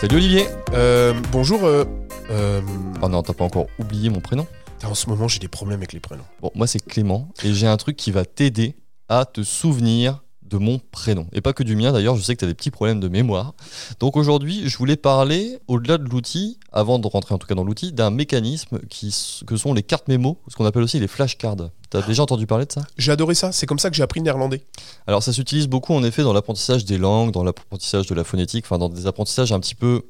Salut Olivier Euh, bonjour. euh, euh, Oh non, t'as pas encore oublié mon prénom en ce moment, j'ai des problèmes avec les prénoms. Bon, moi c'est Clément et j'ai un truc qui va t'aider à te souvenir de mon prénom. Et pas que du mien d'ailleurs, je sais que tu as des petits problèmes de mémoire. Donc aujourd'hui, je voulais parler, au-delà de l'outil, avant de rentrer en tout cas dans l'outil, d'un mécanisme qui, que sont les cartes mémo, ce qu'on appelle aussi les flashcards. T'as déjà entendu parler de ça? J'ai adoré ça. C'est comme ça que j'ai appris le néerlandais. Alors ça s'utilise beaucoup en effet dans l'apprentissage des langues, dans l'apprentissage de la phonétique, enfin dans des apprentissages un petit peu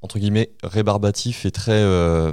entre guillemets rébarbatifs et très euh,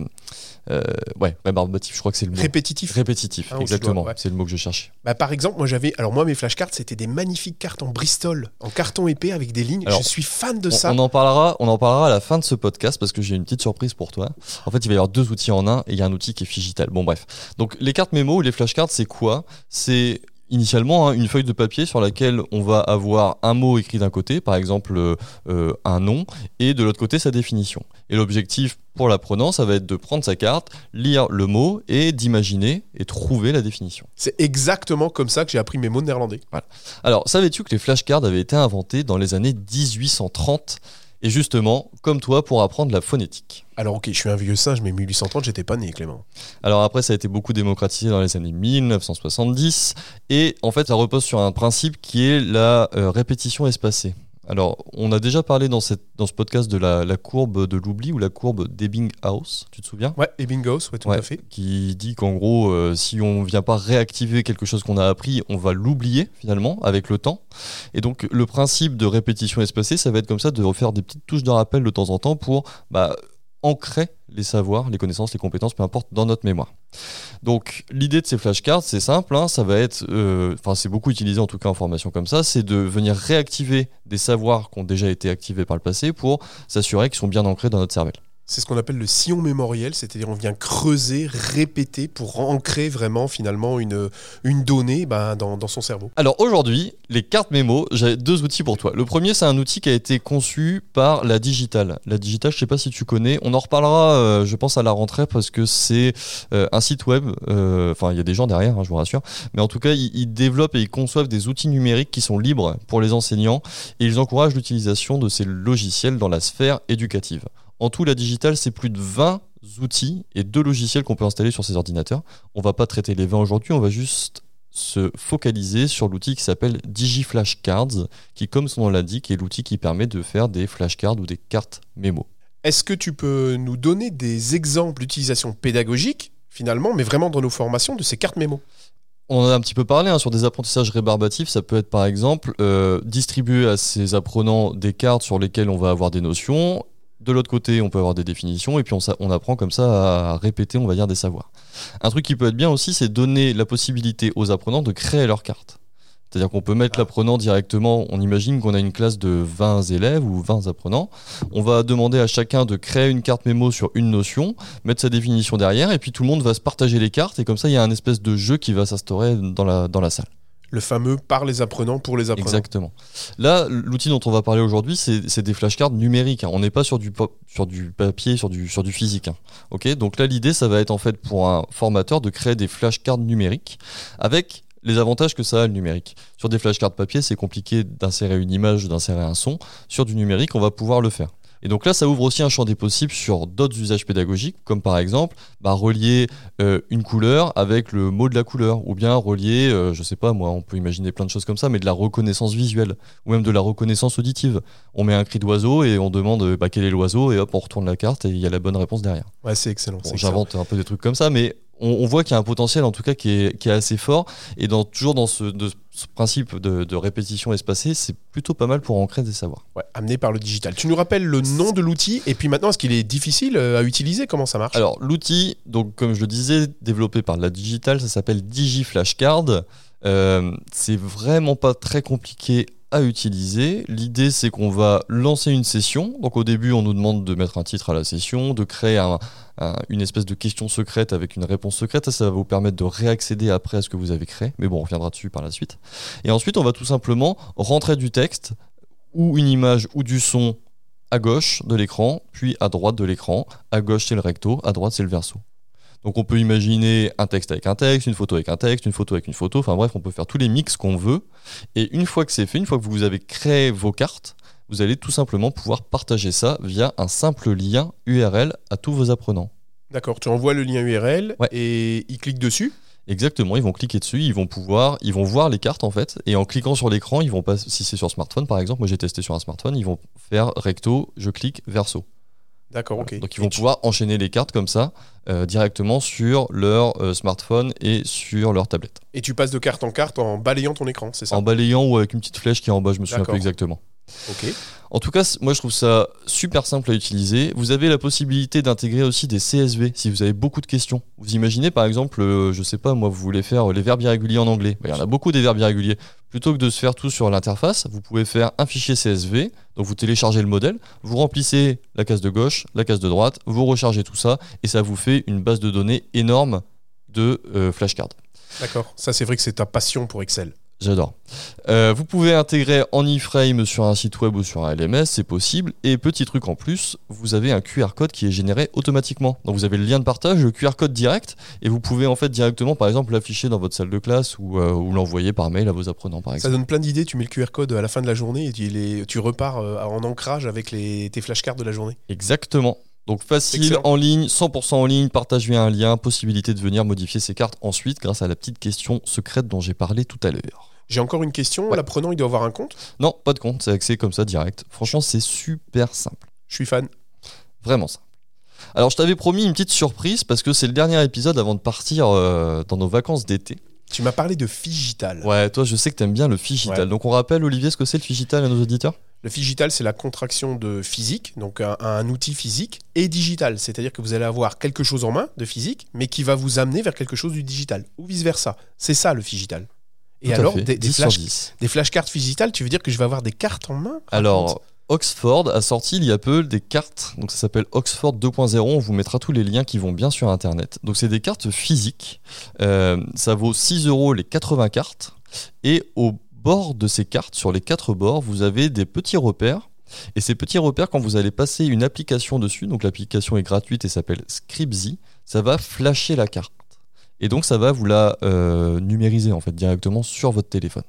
euh, ouais rébarbatif. Je crois que c'est le mot. Répétitif. Répétitif, Ah, exactement. ouais. C'est le mot que je cherchais. Bah, par exemple, moi j'avais. Alors, moi, mes flashcards, c'était des magnifiques cartes en Bristol, en carton épais avec des lignes. Alors, je suis fan de On, ça. on en parlera, on en parlera à la fin de ce podcast parce que j'ai une petite surprise pour toi. En fait, il va y avoir deux outils en un et il y a un outil qui est Figital. Bon, bref. Donc, les cartes mémo ou les flashcards, c'est quoi? C'est initialement hein, une feuille de papier sur laquelle on va avoir un mot écrit d'un côté, par exemple euh, euh, un nom, et de l'autre côté sa définition. Et l'objectif pour l'apprenant, ça va être de prendre sa carte, lire le mot et d'imaginer et trouver la définition. C'est exactement comme ça que j'ai appris mes mots néerlandais. Alors, savais-tu que les flashcards avaient été inventés dans les années 1830 Et justement, comme toi, pour apprendre la phonétique. Alors, ok, je suis un vieux singe, mais 1830, j'étais pas né, Clément. Alors après, ça a été beaucoup démocratisé dans les années 1970. Et en fait, ça repose sur un principe qui est la euh, répétition espacée. Alors, on a déjà parlé dans, cette, dans ce podcast de la, la courbe de l'oubli ou la courbe d'Ebbinghaus, tu te souviens? Ouais, et bingos, ouais, tout Ouais, à fait. Qui dit qu'en gros, euh, si on vient pas réactiver quelque chose qu'on a appris, on va l'oublier finalement avec le temps. Et donc le principe de répétition espacée, ça va être comme ça de refaire des petites touches de rappel de temps en temps pour bah, ancrer les savoirs, les connaissances, les compétences, peu importe, dans notre mémoire. Donc l'idée de ces flashcards, c'est simple, hein, ça va être, euh, c'est beaucoup utilisé en tout cas en formation comme ça, c'est de venir réactiver des savoirs qui ont déjà été activés par le passé pour s'assurer qu'ils sont bien ancrés dans notre cervelle. C'est ce qu'on appelle le sillon mémoriel, c'est-à-dire on vient creuser, répéter pour ancrer vraiment finalement une, donnée ben, dans, son cerveau. Alors aujourd'hui, les cartes mémo, j'ai deux outils pour toi. Le premier, c'est un outil qui a été conçu par la Digital. La Digital, je sais pas si tu connais, on en reparlera, euh, je pense, à la rentrée parce que c'est euh, un site web. euh, Enfin, il y a des gens derrière, hein, je vous rassure. Mais en tout cas, ils développent et ils conçoivent des outils numériques qui sont libres pour les enseignants et ils encouragent l'utilisation de ces logiciels dans la sphère éducative. En tout, la Digital, c'est plus de 20 outils et deux logiciels qu'on peut installer sur ces ordinateurs. On va pas traiter les 20 aujourd'hui, on va juste se focaliser sur l'outil qui s'appelle DigiFlashcards, qui, comme son nom l'indique, est l'outil qui permet de faire des flashcards ou des cartes mémo. Est-ce que tu peux nous donner des exemples d'utilisation pédagogique, finalement, mais vraiment dans nos formations, de ces cartes mémo? On en a un petit peu parlé hein, sur des apprentissages rébarbatifs. Ça peut être par exemple euh, distribuer à ses apprenants des cartes sur lesquelles on va avoir des notions. De l'autre côté, on peut avoir des définitions et puis on, on apprend comme ça à répéter, on va dire, des savoirs. Un truc qui peut être bien aussi, c'est donner la possibilité aux apprenants de créer leurs cartes. C'est-à-dire qu'on peut mettre Ah. l'apprenant directement, on imagine qu'on a une classe de 20 élèves ou 20 apprenants. On va demander à chacun de créer une carte mémo sur une notion, mettre sa définition derrière, et puis tout le monde va se partager les cartes, et comme ça, il y a un espèce de jeu qui va s'instaurer dans la, dans la salle. Le fameux par les apprenants pour les apprenants. Exactement. Là, l'outil dont on va parler aujourd'hui, c'est des flashcards numériques. hein. On n'est pas sur du, papier, sur du, physique. hein. Donc là, l'idée, ça va être en fait pour un formateur de créer des flashcards numériques avec les avantages que ça a le numérique. Sur des flashcards papier, c'est compliqué d'insérer une image, d'insérer un son. Sur du numérique, on va pouvoir le faire. Et donc là, ça ouvre aussi un champ des possibles sur d'autres usages pédagogiques, comme par exemple bah, relier euh, une couleur avec le mot de la couleur, ou bien relier, euh, je sais pas moi, on peut imaginer plein de choses comme ça, mais de la reconnaissance visuelle, ou même de la reconnaissance auditive. On met un cri d'oiseau et on demande bah, quel est l'oiseau, et hop, on retourne la carte et il y a la bonne réponse derrière. Ouais, c'est excellent. Bon, c'est excellent. J'invente un peu des trucs comme ça, mais on, on voit qu'il y a un potentiel en tout cas qui est, qui est assez fort, et dans, toujours dans ce, de- ce principe de, de répétition espacée, c'est plutôt pas mal pour ancrer des savoirs. Ouais, amené par le digital. Tu nous rappelles le nom de l'outil et puis maintenant, est-ce qu'il est difficile euh, à utiliser? Comment ça marche? Alors, l'outil, donc comme je le disais, développé par la Digital, ça s'appelle DigiFlashcard. Euh, c'est vraiment pas très compliqué utiliser. L'idée, c'est qu'on va lancer une session. Donc, au début, on nous demande de mettre un titre à la session, de créer un- un- une espèce de question secrète avec une réponse secrète. Ça, ça va vous permettre de réaccéder après à ce que vous avez créé. Mais bon, on reviendra dessus par la suite. Et ensuite, on va tout simplement rentrer du texte ou une image ou du son à gauche de l'écran, puis à droite de l'écran. À gauche, c'est le recto, à droite, c'est le verso. Donc on peut imaginer un texte avec un texte, une photo avec un texte, une photo avec une photo, enfin bref, on peut faire tous les mix qu'on veut. Et une fois que c'est fait, une fois que vous avez créé vos cartes, vous allez tout simplement pouvoir partager ça via un simple lien URL à tous vos apprenants. D'accord, tu envoies le lien URL Ouais. et ils cliquent dessus? Exactement, ils vont cliquer dessus, ils vont pouvoir, ils vont voir les cartes en fait, et en cliquant sur l'écran, ils vont pas, si c'est sur smartphone par exemple, moi j'ai testé sur un smartphone, ils vont faire recto, je clique verso. D'accord, ok. Donc ils vont tu- pouvoir enchaîner les cartes comme ça euh, directement sur leur euh, smartphone et sur leur tablette, Et tu passes de carte en carte en balayant ton écran, c'est ça? En balayant ou avec une petite flèche qui est en bas, je me souviens plus exactement. Ok. En tout cas, moi je trouve ça super simple à utiliser. Vous avez la possibilité d'intégrer aussi des CSV si vous avez beaucoup de questions. Vous imaginez par exemple, euh, je sais pas, moi vous voulez faire euh, les verbes irréguliers en anglais. Bah, Il y en a beaucoup des verbes irréguliers. Plutôt que de se faire tout sur l'interface, vous pouvez faire un fichier CSV. Donc vous téléchargez le modèle, vous remplissez la case de gauche, la case de droite, vous rechargez tout ça et ça vous fait une base de données énorme de euh, flashcards. D'accord. Ça, c'est vrai que c'est ta passion pour Excel. J'adore. Euh, vous pouvez intégrer en iframe sur un site web ou sur un LMS, c'est possible. Et petit truc en plus, vous avez un QR code qui est généré automatiquement. Donc vous avez le lien de partage, le QR code direct, et vous pouvez en fait directement, par exemple, l'afficher dans votre salle de classe ou, euh, ou l'envoyer par mail à vos apprenants, par Ça exemple. donne plein d'idées. Tu mets le QR code à la fin de la journée et tu, les- tu repars euh, en ancrage avec les, tes flashcards de la journée. Exactement. Donc facile, Excellent. en ligne, 100% en ligne, partage via un lien, possibilité de venir modifier ses cartes ensuite grâce à la petite question secrète dont j'ai parlé tout à l'heure. J'ai encore une question. Ouais. L'apprenant, il doit avoir un compte? Non, pas de compte, c'est accès comme ça direct. Franchement, c'est super simple. Je suis fan. Vraiment simple. Alors je t'avais promis une petite surprise parce que c'est le dernier épisode avant de partir euh, dans nos vacances d'été. Tu m'as parlé de Figital. Ouais, toi je sais que t'aimes bien le Figital. Ouais. Donc on rappelle Olivier ce que c'est le Figital à nos auditeurs? Le Figital, c'est la contraction de physique, donc un, un outil physique, et digital. C'est-à-dire que vous allez avoir quelque chose en main de physique, mais qui va vous amener vers quelque chose du digital, ou vice-versa. C'est ça le Figital. Et Tout alors, des, des 10 sur flash, 10. des flashcards Figital, tu veux dire que je vais avoir des cartes en main? Alors, Oxford a sorti il y a peu des cartes, donc ça s'appelle Oxford 2.0, on vous mettra tous les liens qui vont bien sur Internet. Donc c'est des cartes physiques, Euh, ça vaut 6 euros les 80 cartes, et au bord de ces cartes, sur les quatre bords, vous avez des petits repères. Et ces petits repères, quand vous allez passer une application dessus, donc l'application est gratuite et s'appelle Scripzy, ça va flasher la carte. Et donc ça va vous la euh, numériser en fait directement sur votre téléphone.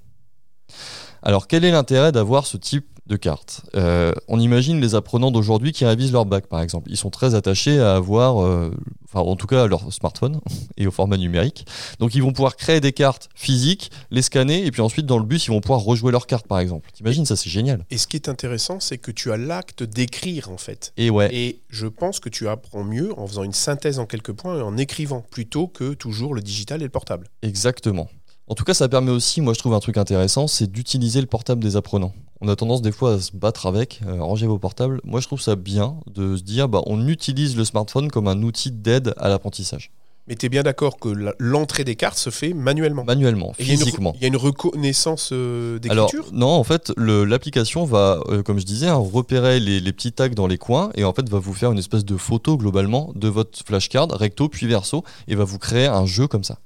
Alors, quel est l'intérêt d'avoir ce type de carte? Euh, On imagine les apprenants d'aujourd'hui qui révisent leur bac, par exemple. Ils sont très attachés à avoir, euh, enfin, en tout cas, à leur smartphone et au format numérique. Donc, ils vont pouvoir créer des cartes physiques, les scanner, et puis ensuite, dans le bus, ils vont pouvoir rejouer leurs cartes, par exemple. T'imagines, ça, c'est génial. Et ce qui est intéressant, c'est que tu as l'acte d'écrire, en fait. Et ouais, Et je pense que tu apprends mieux en faisant une synthèse en quelques points et en écrivant, plutôt que toujours le digital et le portable. exactement. En tout cas, ça permet aussi, moi je trouve un truc intéressant, c'est d'utiliser le portable des apprenants. On a tendance des fois à se battre avec, euh, ranger vos portables. Moi je trouve ça bien de se dire, bah, on utilise le smartphone comme un outil d'aide à l'apprentissage. Mais tu es bien d'accord que l'entrée des cartes se fait manuellement? Manuellement, Et il y a une re- physiquement. Il y a une reconnaissance euh, d'écriture non, en fait, l'application va, euh, comme je disais, hein, repérer les, les petits tags dans les coins et en fait va vous faire une espèce de photo globalement de votre flashcard, recto puis verso, et va vous créer un jeu comme ça.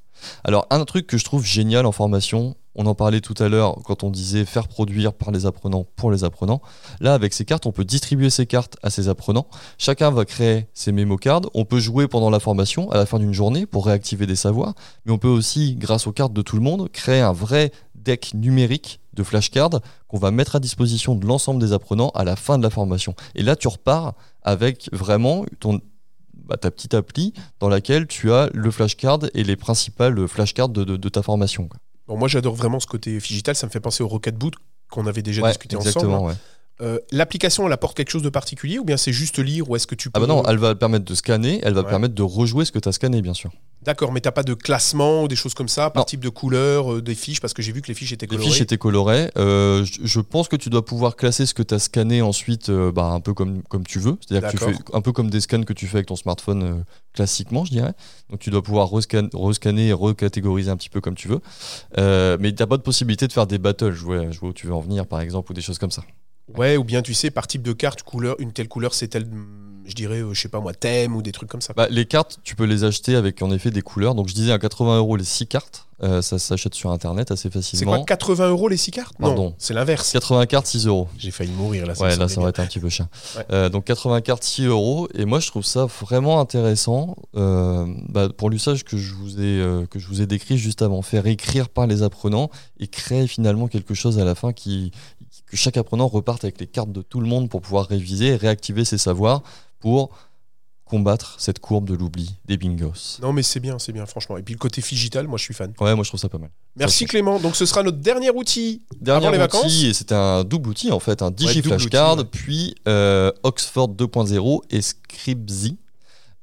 Alors, un truc que je trouve génial en formation, on en parlait tout à l'heure quand on disait faire produire par les apprenants pour les apprenants. Là, avec ces cartes, on peut distribuer ces cartes à ses apprenants. Chacun va créer ses mémo cards. On peut jouer pendant la formation, à la fin d'une journée, pour réactiver des savoirs. Mais on peut aussi, grâce aux cartes de tout le monde, créer un vrai deck numérique de flashcards qu'on va mettre à disposition de l'ensemble des apprenants à la fin de la formation. Et là, tu repars avec vraiment ton, bah, ta petite appli dans laquelle tu as le flashcard et les principales flashcards de, de- de ta formation. quoi. Bon, moi, j'adore vraiment ce côté digital. Ça me fait penser au Rocketboot qu'on avait déjà Ouais, discuté ensemble. ouais. Euh, L'application, elle apporte quelque chose de particulier ou bien c'est juste lire ou est-ce que tu peux... Ah bah non, elle va permettre de scanner, elle va Ouais. permettre de rejouer ce que tu as scanné, bien sûr. D'accord, mais t'as pas de classement ou des choses comme ça par Non. type de couleur, euh, des fiches parce que j'ai vu que les fiches étaient Les colorées. fiches étaient colorées. Euh, je, je pense que tu dois pouvoir classer ce que tu as scanné ensuite, bah, un peu comme, comme tu veux. C'est-à-dire que tu fais un peu comme des scans que tu fais avec ton smartphone classiquement, je dirais. Donc tu dois pouvoir rescan- rescanner et recatégoriser un petit peu comme tu veux. Mais tu n'as pas de possibilité de faire des battles, je vois où tu veux en venir par exemple, ou des choses comme ça. Ouais, ou bien tu sais, par type de carte, couleur, une telle couleur, c'est tel, hum, je dirais, euh, je sais pas moi, thème ou des trucs comme ça. Bah, les cartes, tu peux les acheter avec en effet des couleurs. Donc je disais à 80 euros les 6 cartes. Euh, ça s'achète sur internet assez c'est facilement. quoi, 80 euros les 6 cartes? Pardon. Non, c'est l'inverse. 80 cartes, 6 euros. J'ai failli mourir là. Ouais, me là, ça aurait été un petit peu cher. Ouais. Euh, donc 80 cartes, 6 euros. Et moi, je trouve ça vraiment intéressant euh, bah, pour l'usage que, je vous ai, que je vous ai décrit juste avant. Faire écrire par les apprenants et créer finalement quelque chose à la fin qui que chaque apprenant reparte avec les cartes de tout le monde pour pouvoir réviser et réactiver ses savoirs pour combattre cette courbe de l'oubli des bingos. Non, mais c'est bien, c'est bien, franchement. Et puis le côté figital, moi je suis fan. Ouais, moi je trouve ça pas mal. Merci Clément. Donc ce sera notre dernier outil Dernier avant les outil, vacances. et c'était un double outil en fait, un Digi Flashcard, ouais. puis euh, Oxford 2.0 et Scribzy.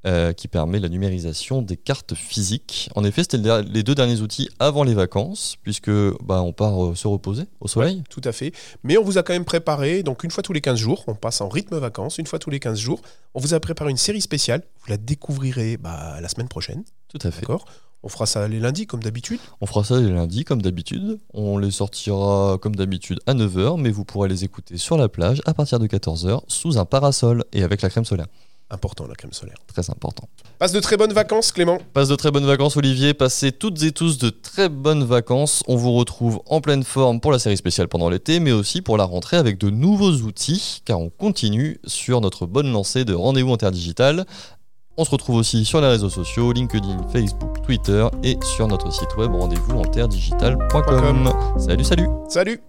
Euh, qui permet la numérisation des cartes physiques. En effet, c'était les deux derniers outils avant les vacances, puisque bah, on part euh, se reposer au soleil. Tout à fait. Mais on vous a quand même préparé, donc une fois tous les 15 jours, on passe en rythme vacances, une fois tous les 15 jours, on vous a préparé une série spéciale. Vous la découvrirez bah, la semaine prochaine. Tout à fait. D'accord? On fera ça les lundis comme d'habitude? On fera ça les lundis comme d'habitude. On les sortira comme d'habitude à 9h, mais vous pourrez les écouter sur la plage à partir de 14h sous un parasol et avec la crème solaire. Important la crème solaire. Très important. Passe de très bonnes vacances Clément. Passe de très bonnes vacances Olivier, passez toutes et tous de très bonnes vacances. On vous retrouve en pleine forme pour la série spéciale pendant l'été, mais aussi pour la rentrée avec de nouveaux outils, car on continue sur notre bonne lancée de rendez-vous interdigital. On se retrouve aussi sur les réseaux sociaux, LinkedIn, Facebook, Twitter et sur notre site web rendez-vous. Salut, salut Salut